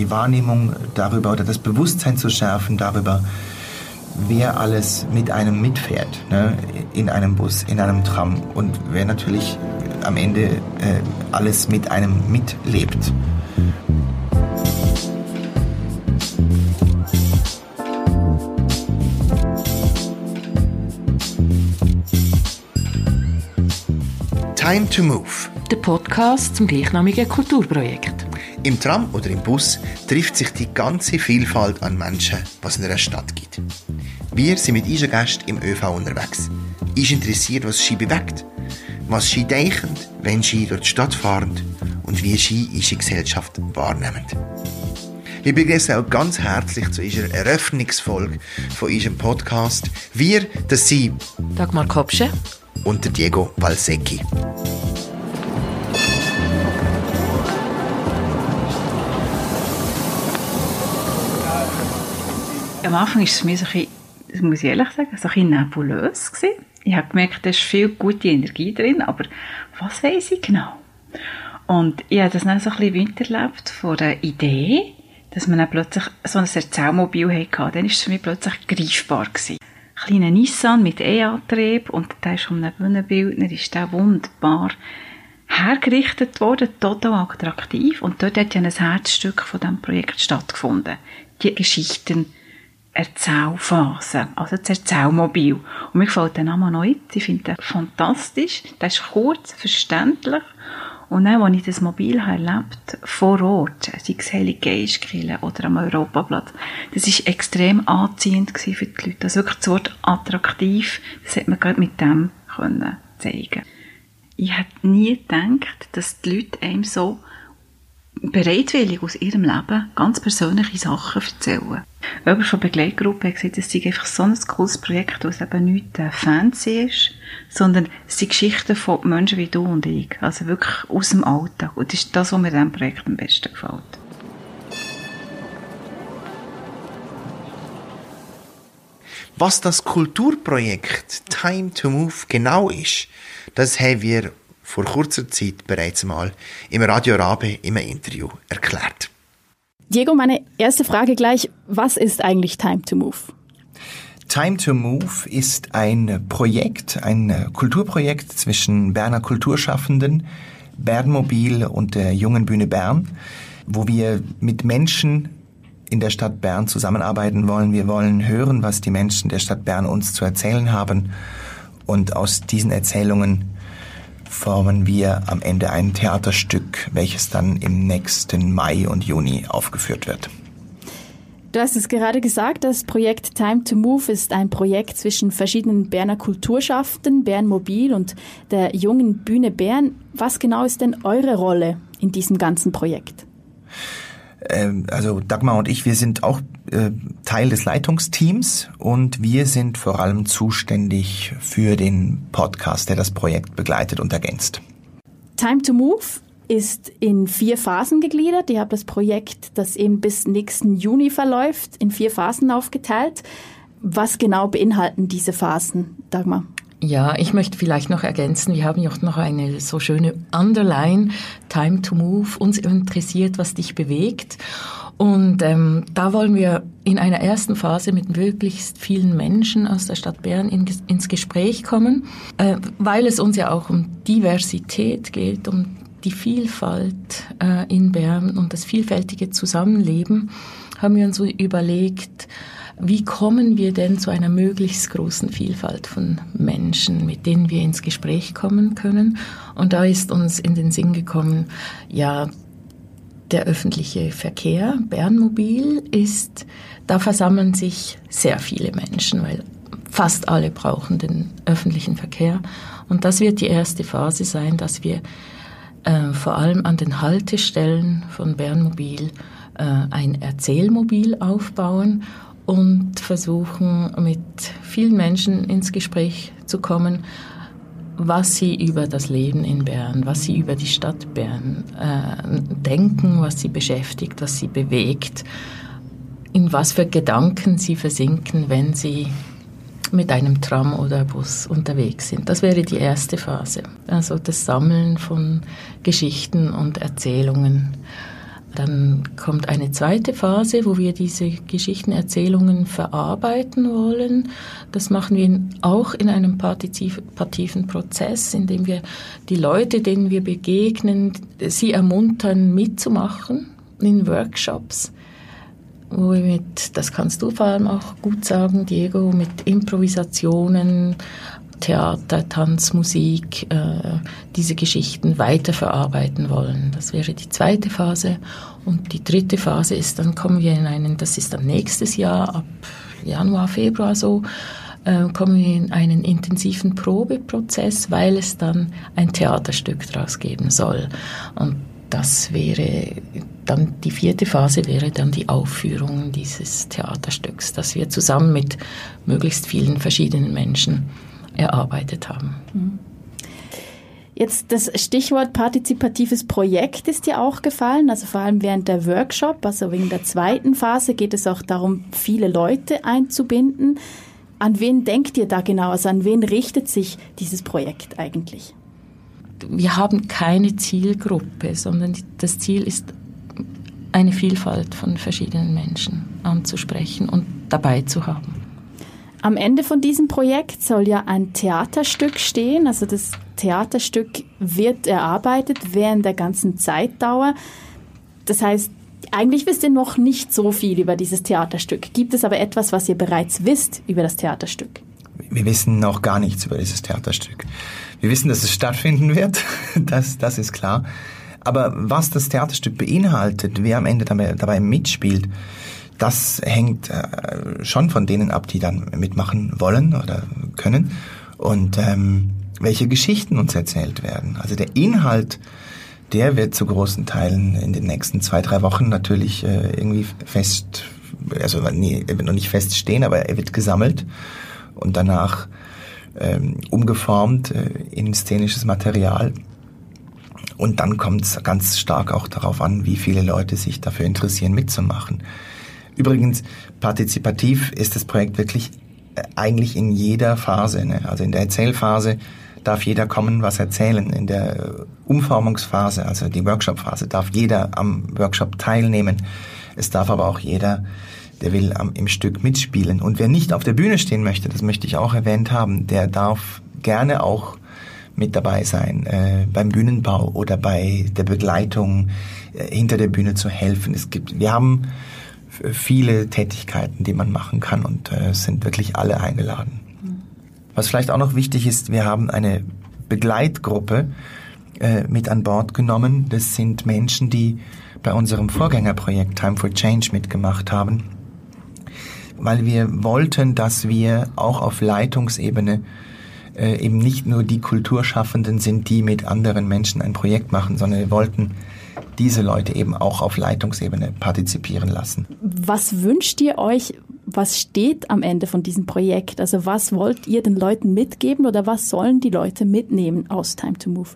die Wahrnehmung darüber oder das Bewusstsein zu schärfen darüber, wer alles mit einem mitfährt, ne? in einem Bus, in einem Tram und wer natürlich am Ende äh, alles mit einem mitlebt. Time to Move. Der Podcast zum gleichnamigen Kulturprojekt. Im Tram oder im Bus trifft sich die ganze Vielfalt an Menschen, was in einer Stadt gibt. Wir sind mit unseren Gästen im ÖV unterwegs. Ist interessiert, was Ski bewegt, was Ski denken, wenn Ski durch die Stadt fahren und wie Ski unsere Gesellschaft wahrnehmen. Wir begrüßen auch ganz herzlich zu unserer Eröffnungsfolge von unserem Podcast. Wir, das sind Dagmar Kopsche und der Diego Valsecchi. Am Anfang war es mich so ein bisschen, muss ich ehrlich sagen, so ein nebulös. Gewesen. Ich habe gemerkt, da ist viel gute Energie drin, aber was weiß ich genau? Und ich habe das dann so ein bisschen winterlebt von der Idee, dass man dann plötzlich so ein Erzählmobil hatte. Dann war es für mich plötzlich greifbar. Gewesen. Ein kleiner Nissan mit E-Antrieb und der ist um einen Bühnenbildner, ist der wunderbar hergerichtet worden, total attraktiv. Und dort hat ja ein Herzstück von diesem Projekt stattgefunden. Die Geschichten Erzählphase, also das Erzählmobil. Und mir gefällt der Name nicht. Ich finde den fantastisch. Der ist kurz, verständlich. Und dann, als ich das Mobil habe erlebt vor Ort, sei es Heilige Geistkirche oder am Europaplatz, das ist extrem anziehend für die Leute. Also wirklich das Wort attraktiv, das hat man gerade mit dem können zeigen. Ich hätte nie gedacht, dass die Leute einem so bereitwillig aus ihrem Leben ganz persönliche Sachen erzählen. Jemand von der Begleitgruppe hat gesagt, es sei einfach so ein cooles Projekt, es eben nicht äh, fancy ist, sondern es sind Geschichten von Menschen wie du und ich. Also wirklich aus dem Alltag. Und das ist das, was mir diesem Projekt am besten gefällt. Was das Kulturprojekt Time to Move genau ist, das haben wir vor kurzer Zeit bereits mal im Radio Rabe im Interview erklärt. Diego, meine erste Frage gleich. Was ist eigentlich Time to Move? Time to Move ist ein Projekt, ein Kulturprojekt zwischen Berner Kulturschaffenden, Bernmobil und der Jungen Bühne Bern, wo wir mit Menschen in der Stadt Bern zusammenarbeiten wollen. Wir wollen hören, was die Menschen der Stadt Bern uns zu erzählen haben und aus diesen Erzählungen formen wir am Ende ein Theaterstück, welches dann im nächsten Mai und Juni aufgeführt wird. Du hast es gerade gesagt, das Projekt Time to Move ist ein Projekt zwischen verschiedenen Berner Kulturschaften, Bern Mobil und der jungen Bühne Bern. Was genau ist denn eure Rolle in diesem ganzen Projekt? Ähm, also Dagmar und ich, wir sind auch äh, Teil des Leitungsteams und wir sind vor allem zuständig für den Podcast, der das Projekt begleitet und ergänzt. Time to Move ist in vier Phasen gegliedert. Ihr habt das Projekt, das eben bis nächsten Juni verläuft, in vier Phasen aufgeteilt. Was genau beinhalten diese Phasen, Dagmar? Ja, ich möchte vielleicht noch ergänzen, wir haben ja auch noch eine so schöne Underline, Time to Move, uns interessiert, was dich bewegt. Und ähm, da wollen wir in einer ersten Phase mit möglichst vielen Menschen aus der Stadt Bern in, ins Gespräch kommen, äh, weil es uns ja auch um Diversität geht, um die Vielfalt äh, in Bern und das vielfältige Zusammenleben, haben wir uns so überlegt, wie kommen wir denn zu einer möglichst großen Vielfalt von Menschen, mit denen wir ins Gespräch kommen können? Und da ist uns in den Sinn gekommen, ja, der öffentliche Verkehr, Bernmobil, ist, da versammeln sich sehr viele Menschen, weil fast alle brauchen den öffentlichen Verkehr. Und das wird die erste Phase sein, dass wir äh, vor allem an den Haltestellen von Bernmobil äh, ein Erzählmobil aufbauen und versuchen mit vielen Menschen ins Gespräch zu kommen, was sie über das Leben in Bern, was sie über die Stadt Bern äh, denken, was sie beschäftigt, was sie bewegt, in was für Gedanken sie versinken, wenn sie mit einem Tram oder Bus unterwegs sind. Das wäre die erste Phase, also das Sammeln von Geschichten und Erzählungen Dann kommt eine zweite Phase, wo wir diese Geschichtenerzählungen verarbeiten wollen. Das machen wir auch in einem partizipativen Prozess, indem wir die Leute, denen wir begegnen, sie ermuntern, mitzumachen in Workshops wo wir mit, das kannst du vor allem auch gut sagen, Diego, mit Improvisationen, Theater, Tanz, Musik, äh, diese Geschichten weiterverarbeiten wollen. Das wäre die zweite Phase. Und die dritte Phase ist, dann kommen wir in einen, das ist dann nächstes Jahr, ab Januar, Februar so, äh, kommen wir in einen intensiven Probeprozess, weil es dann ein Theaterstück daraus geben soll. Und das wäre dann die vierte Phase wäre dann die Aufführung dieses Theaterstücks, das wir zusammen mit möglichst vielen verschiedenen Menschen erarbeitet haben. Mhm. Jetzt das Stichwort partizipatives Projekt ist dir auch gefallen, also vor allem während der Workshop, also wegen der zweiten Phase geht es auch darum, viele Leute einzubinden. An wen denkt ihr da genau? Also an wen richtet sich dieses Projekt eigentlich? Wir haben keine Zielgruppe, sondern das Ziel ist, eine Vielfalt von verschiedenen Menschen anzusprechen und dabei zu haben. Am Ende von diesem Projekt soll ja ein Theaterstück stehen. Also das Theaterstück wird erarbeitet während der ganzen Zeitdauer. Das heißt, eigentlich wisst ihr noch nicht so viel über dieses Theaterstück. Gibt es aber etwas, was ihr bereits wisst über das Theaterstück? Wir wissen noch gar nichts über dieses Theaterstück. Wir wissen, dass es stattfinden wird. Das, das ist klar. Aber was das Theaterstück beinhaltet, wer am Ende dabei, dabei mitspielt, das hängt äh, schon von denen ab, die dann mitmachen wollen oder können und ähm, welche Geschichten uns erzählt werden. Also der Inhalt, der wird zu großen Teilen in den nächsten zwei, drei Wochen natürlich äh, irgendwie fest, also nee, er wird noch nicht feststehen, aber er wird gesammelt und danach ähm, umgeformt äh, in szenisches Material. Und dann kommt es ganz stark auch darauf an, wie viele Leute sich dafür interessieren, mitzumachen. Übrigens, partizipativ ist das Projekt wirklich äh, eigentlich in jeder Phase. Ne? Also in der Erzählphase darf jeder kommen, was erzählen. In der Umformungsphase, also die Workshopphase, darf jeder am Workshop teilnehmen. Es darf aber auch jeder, der will, am, im Stück mitspielen. Und wer nicht auf der Bühne stehen möchte, das möchte ich auch erwähnt haben, der darf gerne auch mit dabei sein, äh, beim Bühnenbau oder bei der Begleitung äh, hinter der Bühne zu helfen. Es gibt, wir haben viele Tätigkeiten, die man machen kann und äh, sind wirklich alle eingeladen. Was vielleicht auch noch wichtig ist, wir haben eine Begleitgruppe äh, mit an Bord genommen. Das sind Menschen, die bei unserem Vorgängerprojekt Time for Change mitgemacht haben, weil wir wollten, dass wir auch auf Leitungsebene äh, eben nicht nur die Kulturschaffenden sind, die mit anderen Menschen ein Projekt machen, sondern wir wollten diese Leute eben auch auf Leitungsebene partizipieren lassen. Was wünscht ihr euch? Was steht am Ende von diesem Projekt? Also was wollt ihr den Leuten mitgeben oder was sollen die Leute mitnehmen aus Time to Move?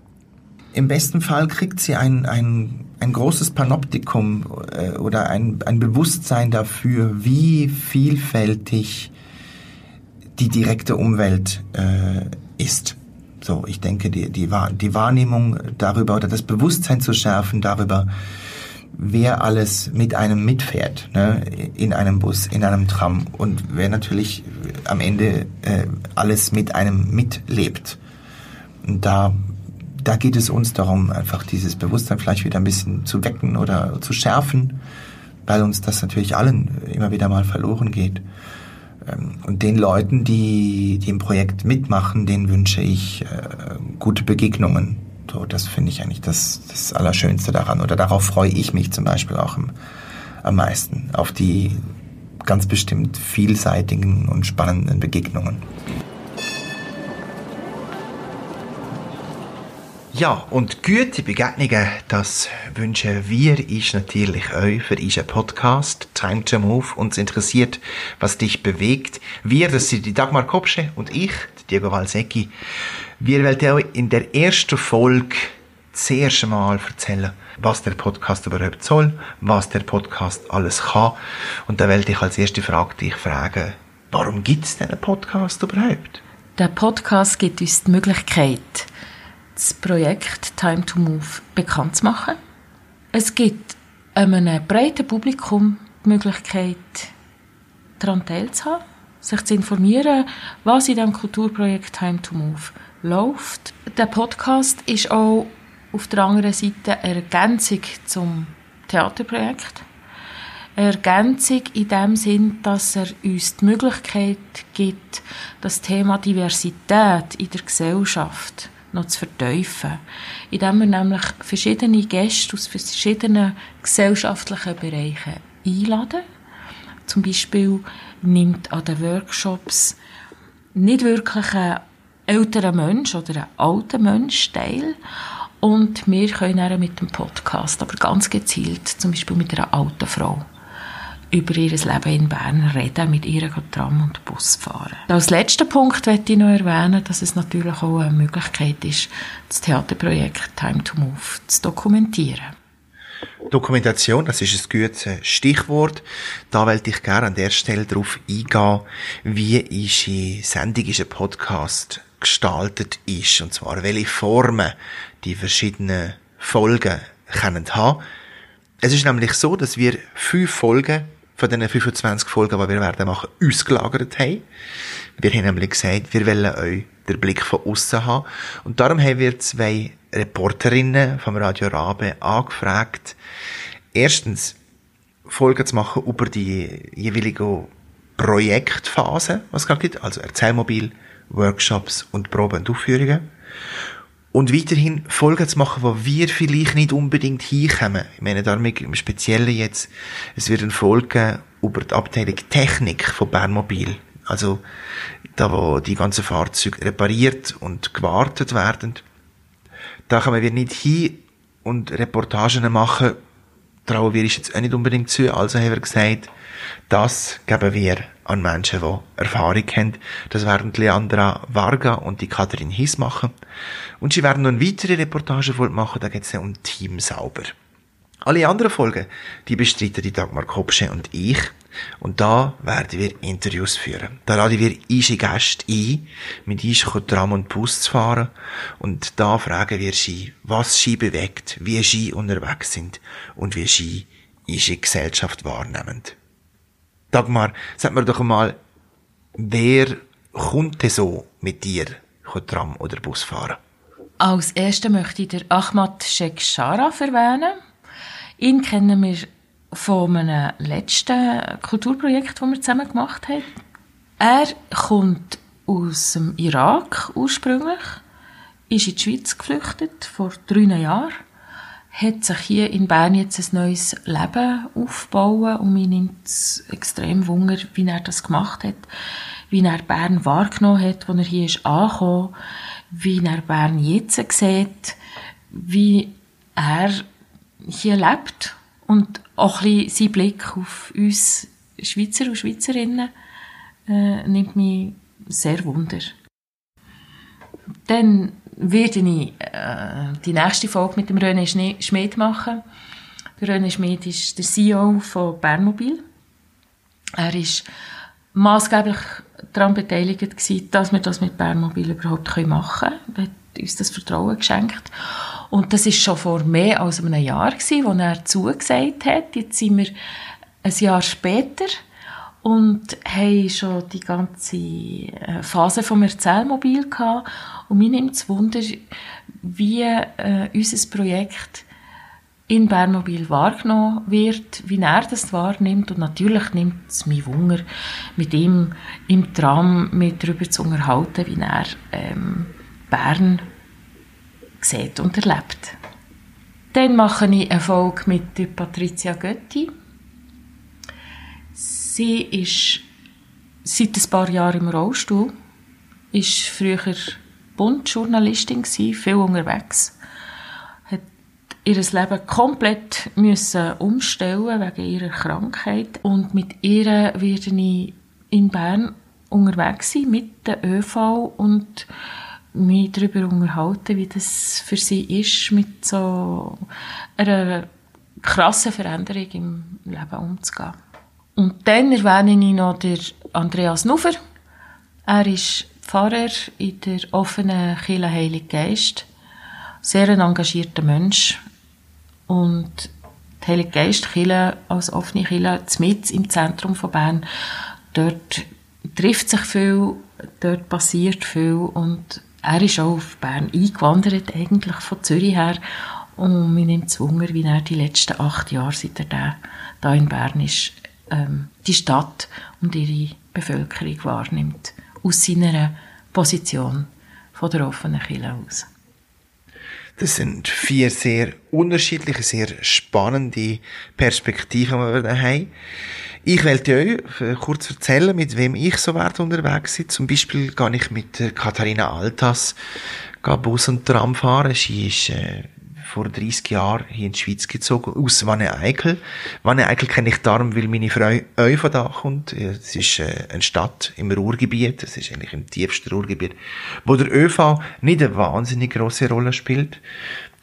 Im besten Fall kriegt sie ein, ein, ein großes Panoptikum äh, oder ein, ein Bewusstsein dafür, wie vielfältig die direkte Umwelt äh, ist. So, ich denke, die, die, die Wahrnehmung darüber oder das Bewusstsein zu schärfen darüber, wer alles mit einem mitfährt, ne, in einem Bus, in einem Tram und wer natürlich am Ende äh, alles mit einem mitlebt. Da, da geht es uns darum, einfach dieses Bewusstsein vielleicht wieder ein bisschen zu wecken oder zu schärfen, weil uns das natürlich allen immer wieder mal verloren geht. Ähm, und den Leuten, die, die im Projekt mitmachen, denen wünsche ich äh, gute Begegnungen. So, das finde ich eigentlich das, das Allerschönste daran. Oder darauf freue ich mich zum Beispiel auch am, am meisten. Auf die ganz bestimmt vielseitigen und spannenden Begegnungen. Ja, und gute Begegnungen, das wünschen wir ich natürlich euch für unseren Podcast Time to Move. Uns interessiert, was dich bewegt. Wir, das sind die Dagmar Kopsche und ich, Diego Valsecki. Wir wollen euch in der ersten Folge zuerst einmal erzählen, was der Podcast überhaupt soll, was der Podcast alles kann. Und da wollte ich als erste Frage dich fragen, warum gibt es diesen Podcast überhaupt? Der Podcast gibt uns die Möglichkeit, das Projekt Time to Move bekannt zu machen. Es gibt einem breiten Publikum die Möglichkeit, daran teilzuhaben, sich zu informieren, was in diesem Kulturprojekt Time to Move läuft. Der Podcast ist auch auf der anderen Seite eine Ergänzung zum Theaterprojekt. Eine Ergänzung in dem Sinn, dass er uns die Möglichkeit gibt, das Thema Diversität in der Gesellschaft noch zu vertiefen. Indem wir nämlich verschiedene Gäste aus verschiedenen gesellschaftlichen Bereichen einladen. Zum Beispiel nimmt an den Workshops nicht wirklich ein älterer Mensch oder ein alter Mensch teil. Und wir können mit dem Podcast, aber ganz gezielt, zum Beispiel mit einer alten Frau, über ihr Leben in Bern reden, mit ihr Tram und Bus fahren. Als letzten Punkt möchte ich noch erwähnen, dass es natürlich auch eine Möglichkeit ist, das Theaterprojekt Time to Move zu dokumentieren. Dokumentation, das ist ein gutes Stichwort. Da wollte ich gerne an der Stelle darauf eingehen, wie die Sendung, ein Podcast gestaltet ist. Und zwar, welche Formen die verschiedenen Folgen können haben. Es ist nämlich so, dass wir fünf Folgen von diesen 25 Folgen, die wir werden machen, ausgelagert haben. Wir haben nämlich gesagt, wir wollen euch den Blick von außen haben. Und darum haben wir zwei Reporterinnen vom Radio Rabe angefragt, erstens Folgen zu machen über die jeweilige Projektphase, was es gerade gibt, also Erzählmobil, Workshops und Proben und Aufführungen. Und weiterhin Folgen zu machen, wo wir vielleicht nicht unbedingt hinkommen. Ich meine damit im Speziellen jetzt, es wird eine Folge über die Abteilung Technik von Bernmobil. Also, da wo die ganzen Fahrzeuge repariert und gewartet werden. Da kommen wir nicht hin und Reportagen machen, trauen wir uns jetzt auch nicht unbedingt zu. Also haben wir gesagt, das geben wir an Menschen, die Erfahrung haben. Das werden Leandra Varga und die Katrin Hiss machen. Und sie werden noch eine weitere Reportage machen, da geht es um Team sauber. Alle anderen Folgen, die bestreiten die Dagmar Kopsche und ich. Und da werden wir Interviews führen. Da laden wir unsere Gäste ein, mit uns Tram und Bus zu fahren. Und da fragen wir sie, was sie bewegt, wie sie unterwegs sind und wie sie unsere Gesellschaft wahrnehmen. Dagmar, sag mir doch einmal, wer kommt denn so mit dir Tram oder Bus fahren? Als Erster möchte ich den Ahmad Sheikh Sharaf erwähnen. Ihn kennen wir von einem letzten Kulturprojekt, das wir zusammen gemacht haben. Er kommt aus dem Irak ursprünglich, ist in die Schweiz geflüchtet vor drei Jahren hat sich hier in Bern jetzt ein neues Leben aufbauen und mir nimmt es extrem Wunder, wie er das gemacht hat, wie er Bern wahrgenommen hat, wo er hier ist angekommen, wie er Bern jetzt sieht, wie er hier lebt und auch ein bisschen sein Blick auf uns Schweizer und Schweizerinnen äh, nimmt mich sehr wunder. Dann werde ich äh, die nächste Folge mit dem René Schmidt machen. Der René Schmidt ist der CEO von Bernmobil. Er ist maßgeblich daran beteiligt dass wir das mit Bernmobil überhaupt machen können. Er hat uns das Vertrauen geschenkt. Und das ist schon vor mehr als einem Jahr gewesen, wo er zugesagt hat. Jetzt sind wir ein Jahr später und haben schon die ganze äh, Phase vom Erzählmobil gehabt. Und mir nimmt es Wunder, wie äh, unser Projekt in Bernmobil wahrgenommen wird, wie er das wahrnimmt. Und natürlich nimmt es mich Wunder, mit ihm im Tram mit darüber zu unterhalten, wie er ähm, Bern sieht und erlebt. Dann mache ich eine Folge mit Patricia Götti Sie ist seit ein paar Jahren im Rollstuhl, ist früher Bundjournalistin viel unterwegs, hat ihr Leben komplett müssen umstellen wegen ihrer Krankheit und mit ihr werde ich in Bern unterwegs sein mit der ÖV und mich darüber unterhalten, wie das für sie ist, mit so einer krassen Veränderung im Leben umzugehen. Und dann erwähne ich noch den Andreas Nufer. Er ist Pfarrer in der offenen Kirche Heilig Geist. Sehr ein engagierter Mensch. Und die Heilige Geist Kirche als offene Kirche mit im Zentrum von Bern. Dort trifft sich viel, dort passiert viel und er ist auch auf Bern eingewandert, eigentlich von Zürich her. Und mir nimmt es Wunder, wie er die letzten acht Jahre, seit er da, da in Bern ist, ähm, die Stadt und ihre Bevölkerung wahrnimmt. Aus seiner Position von der offenen Kirche aus. Das sind vier sehr unterschiedliche, sehr spannende Perspektiven, die wir da haben. Ich wollte euch kurz erzählen, mit wem ich so weit unterwegs bin. Zum Beispiel gehe ich mit Katharina Altas Bus und Tram fahren. Sie ist äh, vor 30 Jahren hier in die Schweiz gezogen, aus Wanne-Eickel. Wanne-Eickel kenne ich darum, weil meine Frau auch von da kommt. Es ist äh, eine Stadt im Ruhrgebiet, es ist eigentlich im tiefsten Ruhrgebiet, wo der ÖV nicht eine wahnsinnig große Rolle spielt.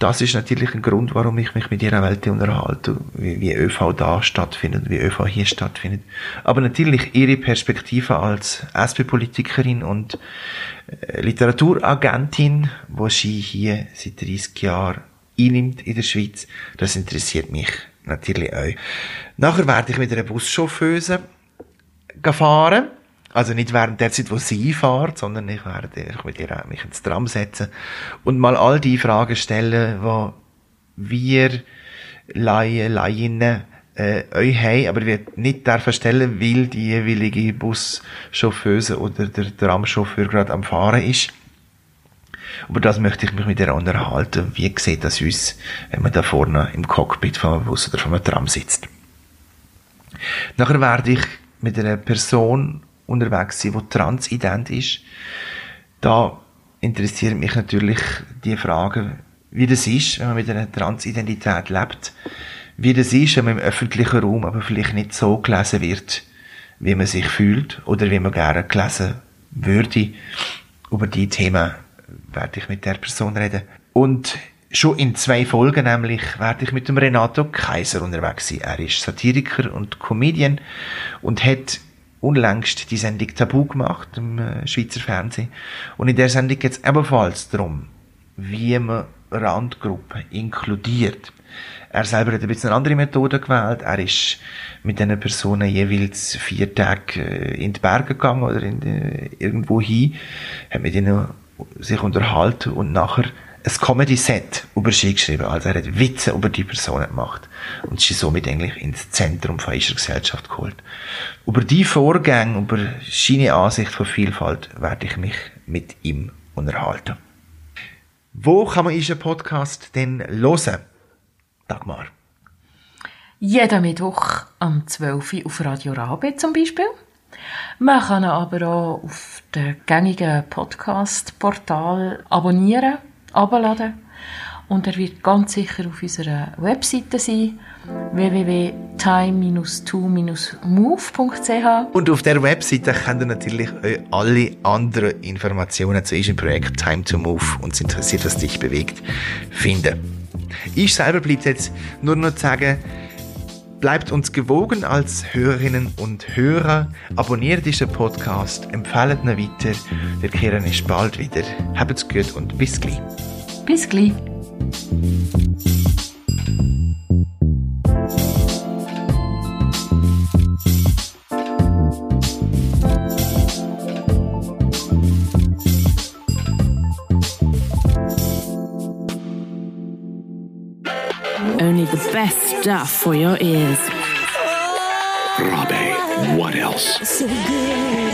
Das ist natürlich ein Grund, warum ich mich mit ihrer Welt unterhalte, wie, wie ÖV da stattfindet, wie ÖV hier stattfindet. Aber natürlich ihre Perspektive als SP-Politikerin und äh, Literaturagentin, wo sie hier seit 30 Jahren einnimmt in der Schweiz. Das interessiert mich natürlich auch. Nachher werde ich mit einer Buschauffeuse fahren. Also nicht während der Zeit, wo sie fährt, sondern ich werde mit ihr mich ins Tram setzen und mal all die Fragen stellen, die wir Laien, Lainnen äh, euch haben, aber wir nicht dürfen stellen, weil die jeweilige Buschauffeuse oder der Tramchauffeur gerade am Fahren ist. Über das möchte ich mich mit ihr unterhalten. Wie sieht das aus, wenn man da vorne im Cockpit von einem Bus oder von einem Tram sitzt? Nachher werde ich mit einer Person unterwegs sein, die transident ist. Da interessiert mich natürlich die Frage, wie das ist, wenn man mit einer Transidentität lebt. Wie das ist, wenn man im öffentlichen Raum aber vielleicht nicht so gelesen wird, wie man sich fühlt oder wie man gerne gelesen würde. Über die Themen werde ich mit der Person reden. Und schon in zwei Folgen nämlich werde ich mit dem Renato Kaiser unterwegs sein. Er ist Satiriker und Comedian und hat unlängst die Sendung Tabu gemacht im äh, Schweizer Fernsehen. Und in der Sendung geht es ebenfalls darum, wie man Randgruppen inkludiert. Er selber hat ein bisschen eine andere Methode gewählt. Er ist mit diesen Personen jeweils vier Tage äh, in die Berge gegangen oder in die, irgendwo hin, hat mit ihnen sich unterhalten und nachher ein Comedy-Set über sie geschrieben. Also er hat Witze über die Person gemacht und sie somit eigentlich ins Zentrum von unserer Gesellschaft geholt. Über die Vorgänge, über seine Ansicht von Vielfalt werde ich mich mit ihm unterhalten. Wo kann man unseren Podcast denn hören? Dagmar. Jeden Mittwoch am 12 Uhr auf Radio Rabe zum Beispiel. Man kann ihn aber auch auf dem gängigen Podcast-Portal abonnieren, abladen. Und er wird ganz sicher auf unserer Webseite sein www.time-2-move.ch Und auf der Webseite könnt ihr natürlich alle anderen Informationen zu unserem Projekt Time to Move und es interessiert, was dich bewegt, finden. Ich selber bleibt jetzt nur noch zu sagen, Bleibt uns gewogen als Hörerinnen und Hörer. Abonniert diesen Podcast, empfehlt ihn weiter. Wir kehren uns bald wieder. Habt's gut und bis gleich. Bis gleich. Best stuff for your er. ears. Robbie, what else? So good.